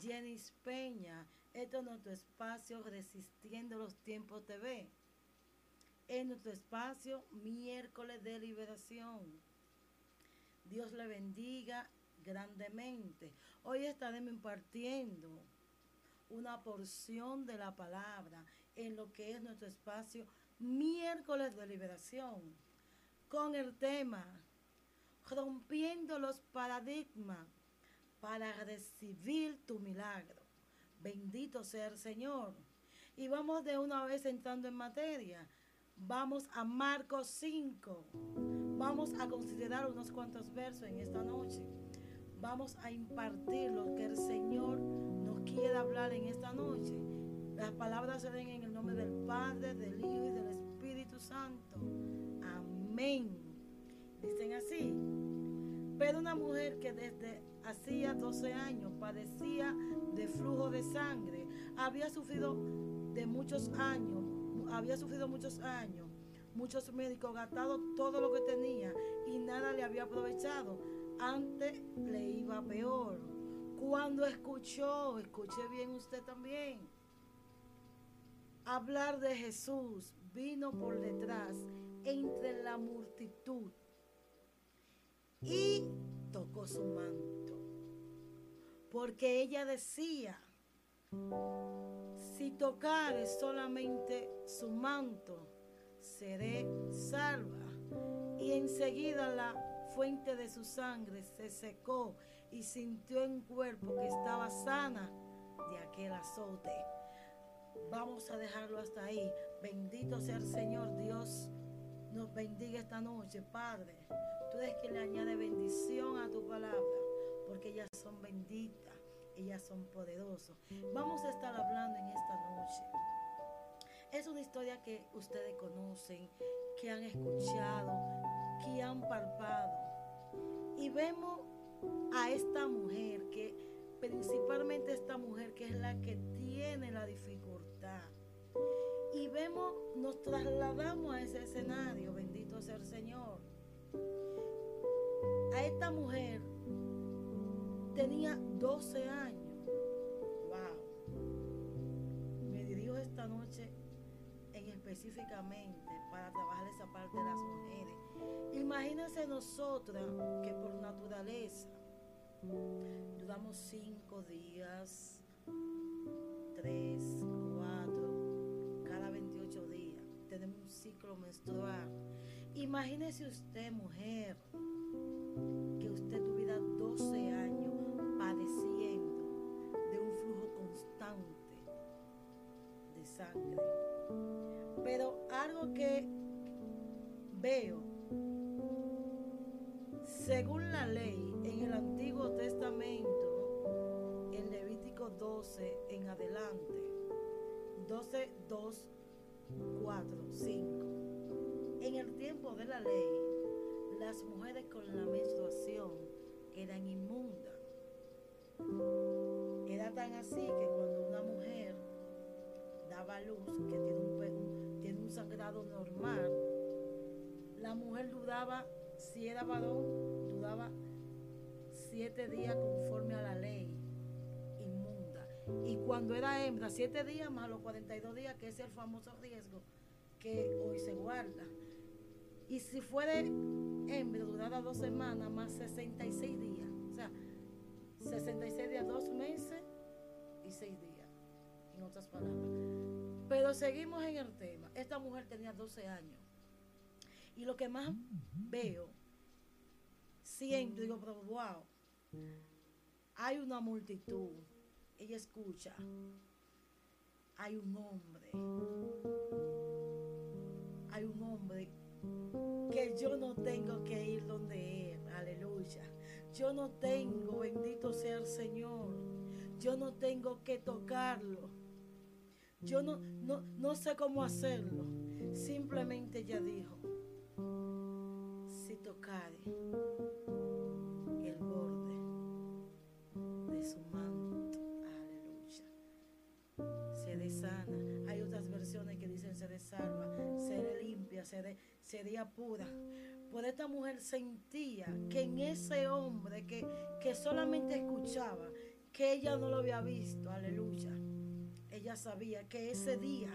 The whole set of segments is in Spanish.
Jenis Peña. Esto es nuestro espacio Resistiendo los Tiempos TV. Es nuestro espacio miércoles de liberación. Dios le bendiga grandemente. Hoy estaremos impartiendo una porción de la palabra en lo que es nuestro espacio miércoles de liberación con el tema rompiendo los paradigmas para recibir tu milagro. Bendito sea el Señor. Y vamos de una vez entrando en materia. Vamos a Marcos 5. Vamos a considerar unos cuantos versos en esta noche. Vamos a impartir lo que el Señor nos quiere hablar en esta noche. Las palabras se den en el nombre del Padre, del Hijo y del Espíritu Santo. Amén. Dicen así. Pero una mujer que desde hacía 12 años padecía de flujo de sangre, había sufrido de muchos años, había sufrido muchos años, muchos médicos gastado todo lo que tenía y nada le había aprovechado. Antes le iba peor. Cuando escuchó, escuche bien usted también, hablar de Jesús, vino por detrás entre la multitud y tocó su manto. Porque ella decía, si tocare solamente su manto, seré salva. Y enseguida la fuente de su sangre se secó y sintió en cuerpo que estaba sana de aquel azote. Vamos a dejarlo hasta ahí. Bendito sea el Señor Dios. Nos bendiga esta noche, Padre. Tú eres quien le añade bendición a tu palabra, porque ellas son benditas, ellas son poderosas. Vamos a estar hablando en esta noche. Es una historia que ustedes conocen, que han escuchado, que han palpado. Y vemos a esta mujer que principalmente esta mujer que es la que tiene la dificultad. Y vemos, nos trasladamos a ese escenario, bendito sea el Señor. A esta mujer tenía 12 años. Wow. Me dirijo esta noche en específicamente para trabajar esa parte de las mujeres. Imagínense nosotras que por naturaleza Duramos cinco días, tres, cuatro, cada 28 días. Tenemos un ciclo menstrual. Imagínese usted, mujer, sangre. Pero algo que veo, según la ley, en el Antiguo Testamento, en Levítico 12 en adelante, 12, 2, 4, 5. En el tiempo de la ley, las mujeres con la menstruación eran inmundas. Era tan así que luz, que tiene un, tiene un sangrado normal, la mujer dudaba si era varón, dudaba siete días conforme a la ley inmunda. Y cuando era hembra, siete días más los 42 días, que es el famoso riesgo que hoy se guarda. Y si fuera hembra, durara dos semanas más 66 días. O sea, 66 días, dos meses y seis días, en otras palabras. Pero seguimos en el tema. Esta mujer tenía 12 años. Y lo que más veo, siento, digo, pero wow, hay una multitud. Ella escucha. Hay un hombre. Hay un hombre que yo no tengo que ir donde él. Aleluya. Yo no tengo, bendito sea el Señor. Yo no tengo que tocarlo. Yo no, no, no sé cómo hacerlo. Simplemente ella dijo, si tocare su manto. Aleluya. Seré sana. Hay otras versiones que dicen seré salva, seré limpia, seré, sería pura. Por esta mujer sentía que en ese hombre que, que solamente escuchaba, que ella no lo había visto, aleluya. Ella sabía que ese día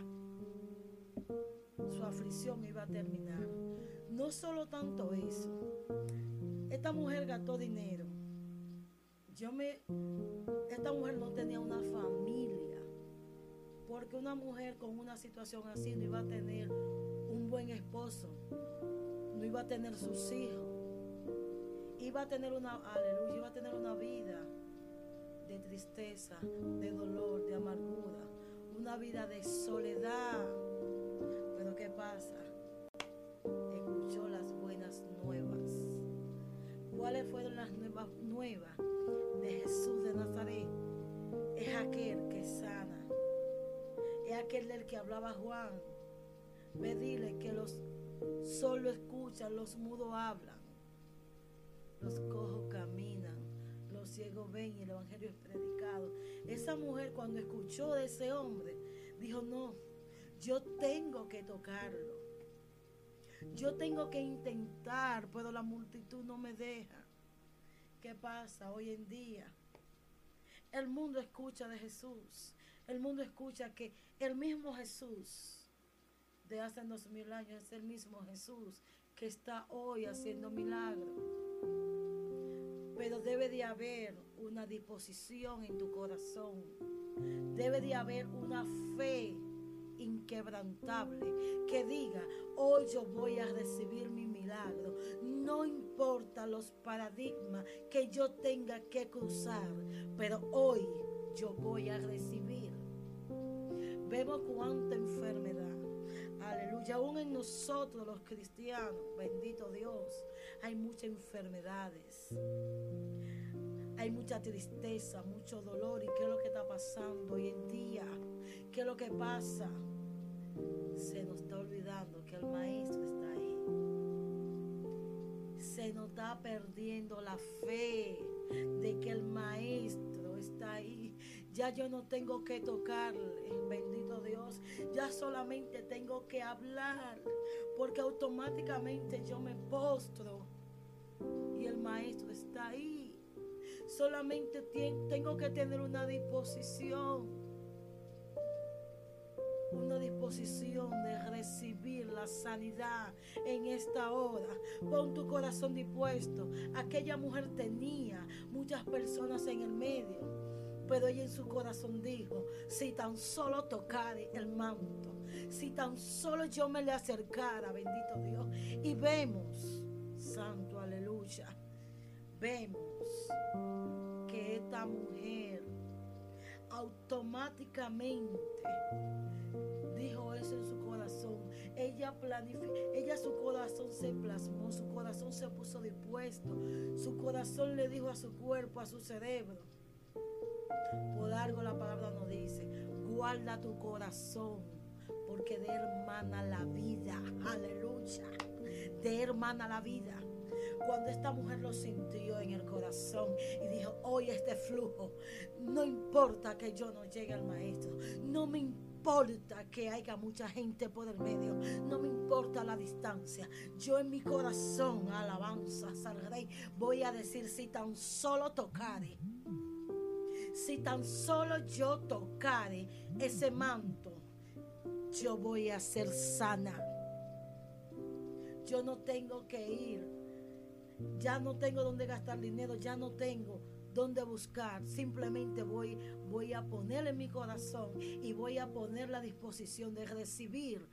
su aflicción iba a terminar. No solo tanto eso. Esta mujer gastó dinero. Yo me esta mujer no tenía una familia. Porque una mujer con una situación así no iba a tener un buen esposo. No iba a tener sus hijos. Iba a tener una aleluya, iba a tener una vida de tristeza, de dolor, de amargura, una vida de soledad. Pero ¿qué pasa? Escuchó las buenas nuevas. ¿Cuáles fueron las nuevas nuevas de Jesús de Nazaret? Es aquel que sana. Es aquel del que hablaba Juan. Pedirle que los solo escuchan, los mudos hablan, el predicado. Esa mujer cuando escuchó de ese hombre, dijo, no, yo tengo que tocarlo. Yo tengo que intentar, pero la multitud no me deja. ¿Qué pasa hoy en día? El mundo escucha de Jesús. El mundo escucha que el mismo Jesús de hace dos mil años es el mismo Jesús que está hoy haciendo milagros. Pero debe de haber una disposición en tu corazón. Debe de haber una fe inquebrantable que diga, hoy yo voy a recibir mi milagro. No importa los paradigmas que yo tenga que cruzar, pero hoy yo voy a recibir. Vemos cuánta enfermedad. Aleluya, aún en nosotros los cristianos, bendito Dios, hay muchas enfermedades. Hay mucha tristeza, mucho dolor. ¿Y qué es lo que está pasando hoy en día? ¿Qué es lo que pasa? Se nos está olvidando que el maestro está ahí. Se nos está perdiendo la fe de que el maestro está ahí. Ya yo no tengo que tocarle, bendito Dios. Ya solamente tengo que hablar, porque automáticamente yo me postro y el maestro está ahí. Solamente tengo que tener una disposición. Una disposición de recibir la sanidad en esta hora. Pon tu corazón dispuesto. Aquella mujer tenía muchas personas en el medio. Pero ella en su corazón dijo, si tan solo tocare el manto, si tan solo yo me le acercara, bendito Dios, y vemos, santo aleluya, vemos que esta mujer automáticamente dijo eso en su corazón. Ella planificó, ella su corazón se plasmó, su corazón se puso dispuesto, su corazón le dijo a su cuerpo, a su cerebro. Por algo la palabra nos dice, guarda tu corazón, porque de hermana la vida, aleluya, de hermana la vida. Cuando esta mujer lo sintió en el corazón y dijo, hoy este flujo, no importa que yo no llegue al maestro, no me importa que haya mucha gente por el medio, no me importa la distancia, yo en mi corazón, alabanza al voy a decir si tan solo tocare, si tan solo yo tocare ese manto, yo voy a ser sana. Yo no tengo que ir ya no tengo dónde gastar dinero, ya no tengo dónde buscar. Simplemente voy, voy a poner en mi corazón y voy a poner la disposición de recibir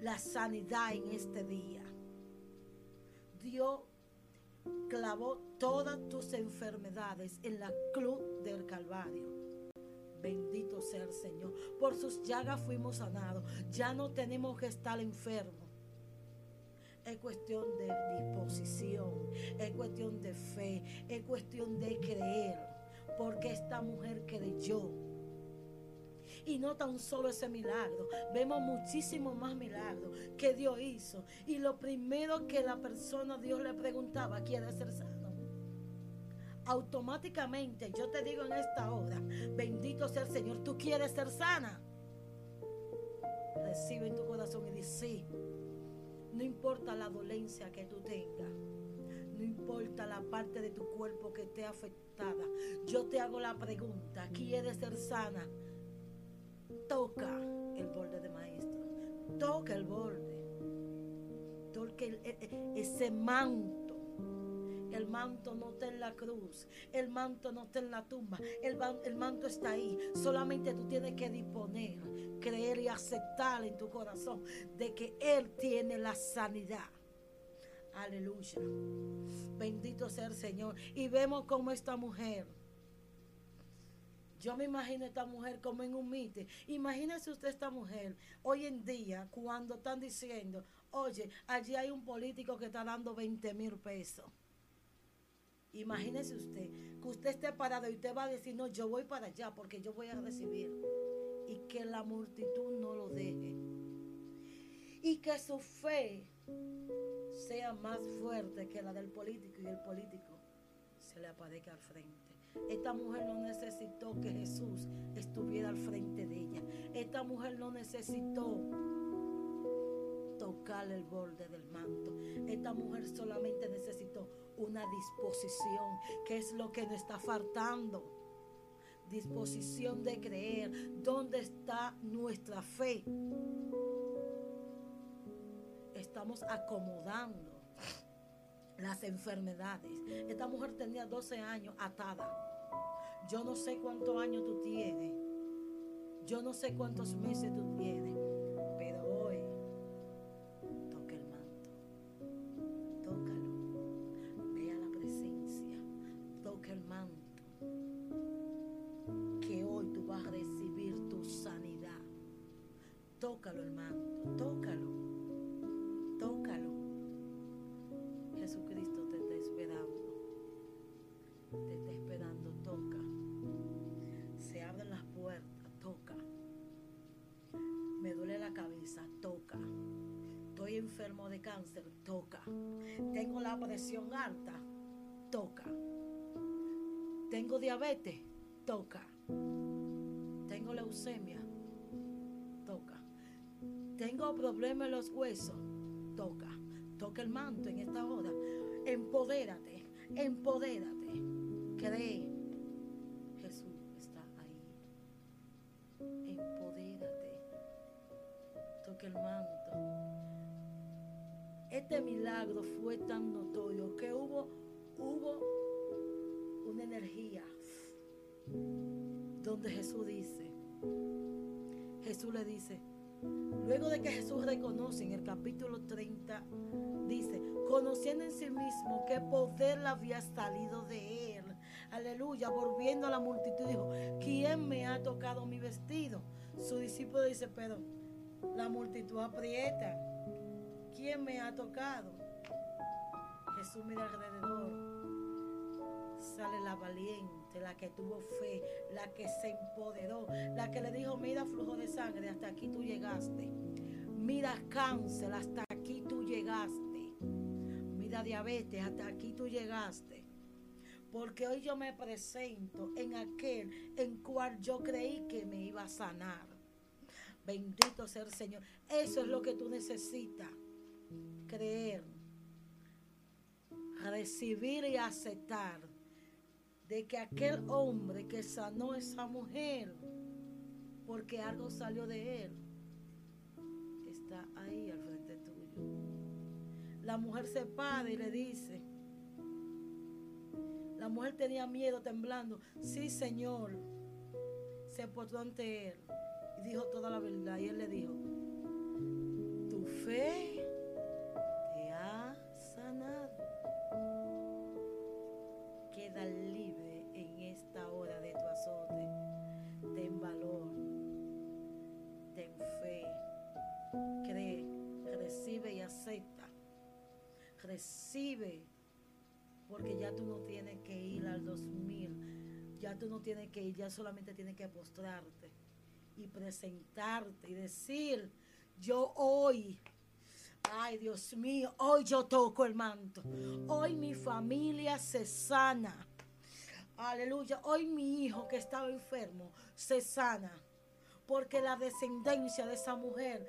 la sanidad en este día. Dios clavó todas tus enfermedades en la cruz del Calvario. Bendito sea el Señor. Por sus llagas fuimos sanados. Ya no tenemos que estar enfermos. Es cuestión de disposición, es cuestión de fe, es cuestión de creer. Porque esta mujer creyó. Y no tan solo ese milagro, vemos muchísimos más milagros que Dios hizo. Y lo primero que la persona Dios le preguntaba, ¿quiere ser sano? Automáticamente yo te digo en esta hora, bendito sea el Señor, tú quieres ser sana. Recibe en tu corazón y dice, sí, no importa la dolencia que tú tengas. No importa la parte de tu cuerpo que esté afectada. Yo te hago la pregunta, ¿quieres ser sana? Toca el borde de maestro. Toca el borde. Toca e, e, ese manto. El manto no está en la cruz. El manto no está en la tumba. El, el manto está ahí. Solamente tú tienes que disponer, creer y aceptar en tu corazón de que Él tiene la sanidad. Aleluya. Bendito sea el Señor. Y vemos como esta mujer. Yo me imagino esta mujer como en un mite. Imagínese usted esta mujer hoy en día cuando están diciendo, oye, allí hay un político que está dando 20 mil pesos. Imagínese usted que usted esté parado y usted va a decir, no, yo voy para allá porque yo voy a recibir. Y que la multitud no lo deje. Y que su fe sea más fuerte que la del político y el político se le aparezca al frente. Esta mujer no necesitó que Jesús estuviera al frente de ella. Esta mujer no necesitó tocar el borde del manto. Esta mujer solamente necesitó una disposición, que es lo que nos está faltando. Disposición de creer. ¿Dónde está nuestra fe? estamos acomodando las enfermedades. Esta mujer tenía 12 años atada. Yo no sé cuántos años tú tienes. Yo no sé cuántos meses tú tienes. Enfermo de cáncer, toca. Tengo la presión alta, toca. Tengo diabetes, toca. Tengo leucemia, toca. Tengo problemas en los huesos, toca. Toca el manto en esta hora. Empodérate, empodérate. Cree. Jesús está ahí. Empodérate. Toca el manto este milagro fue tan notorio que hubo, hubo una energía donde Jesús dice, Jesús le dice, luego de que Jesús reconoce en el capítulo 30, dice, conociendo en sí mismo qué poder había salido de él, aleluya, volviendo a la multitud, dijo, ¿quién me ha tocado mi vestido? Su discípulo dice, pero la multitud aprieta ¿Quién me ha tocado? Jesús mira alrededor. Sale la valiente, la que tuvo fe, la que se empoderó, la que le dijo, mira flujo de sangre, hasta aquí tú llegaste. Mira cáncer, hasta aquí tú llegaste. Mira diabetes, hasta aquí tú llegaste. Porque hoy yo me presento en aquel en cual yo creí que me iba a sanar. Bendito sea el Señor. Eso es lo que tú necesitas creer, recibir y aceptar de que aquel hombre que sanó a esa mujer, porque algo salió de él, está ahí al frente tuyo. La mujer se para y le dice, la mujer tenía miedo temblando, sí Señor, se postró ante él y dijo toda la verdad y él le dijo, tu fe libre en esta hora de tu azote. Ten valor, ten fe, cree, recibe y acepta. Recibe, porque ya tú no tienes que ir al 2000, ya tú no tienes que ir, ya solamente tienes que postrarte y presentarte y decir, yo hoy Ay, Dios mío, hoy yo toco el manto. Hoy mi familia se sana. Aleluya. Hoy mi hijo que estaba enfermo se sana. Porque la descendencia de esa mujer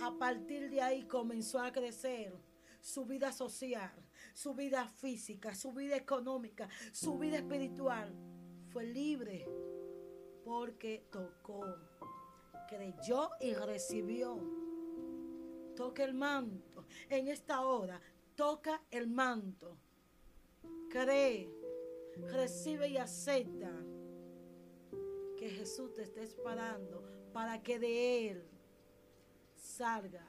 a partir de ahí comenzó a crecer. su vida social, su vida física, su vida económica, su vida espiritual. Fue libre porque tocó, creyó y recibió. Toca el manto. En esta hora, toca el manto. Cree, recibe y acepta que Jesús te esté esperando para que de Él salga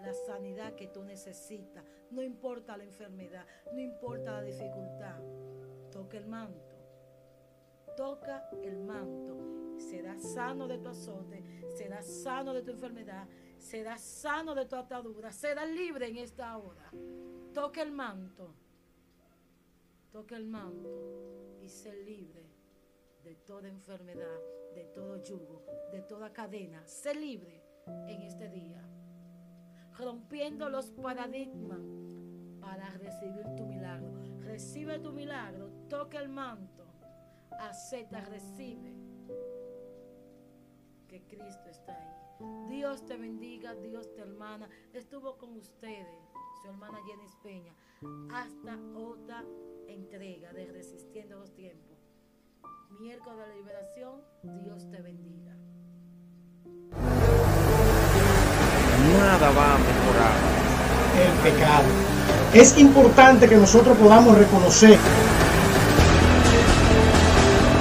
la sanidad que tú necesitas. No importa la enfermedad, no importa la dificultad. Toca el manto. Toca el manto. Serás sano de tu azote, serás sano de tu enfermedad, serás sano de tu atadura, serás libre en esta hora. Toca el manto. Toca el manto y sé libre de toda enfermedad, de todo yugo, de toda cadena. Sé libre en este día, rompiendo los paradigmas para recibir tu milagro. Recibe tu milagro, toca el manto, acepta, recibe que Cristo está ahí. Dios te bendiga, Dios te hermana. Estuvo con ustedes, su hermana Jenny Peña, hasta otra entrega de Resistiendo los Tiempos. Miércoles de la Liberación, Dios te bendiga. nada va a mejorar. El pecado. Es importante que nosotros podamos reconocer.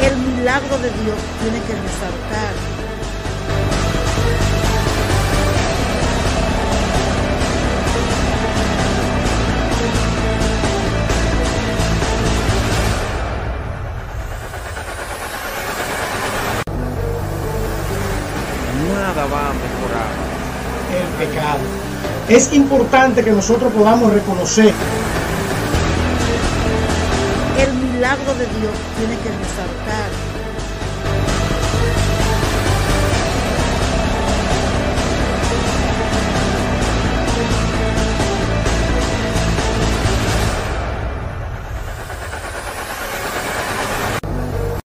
El milagro de Dios tiene que resaltar. Es importante que nosotros podamos reconocer. El milagro de Dios tiene que resaltar.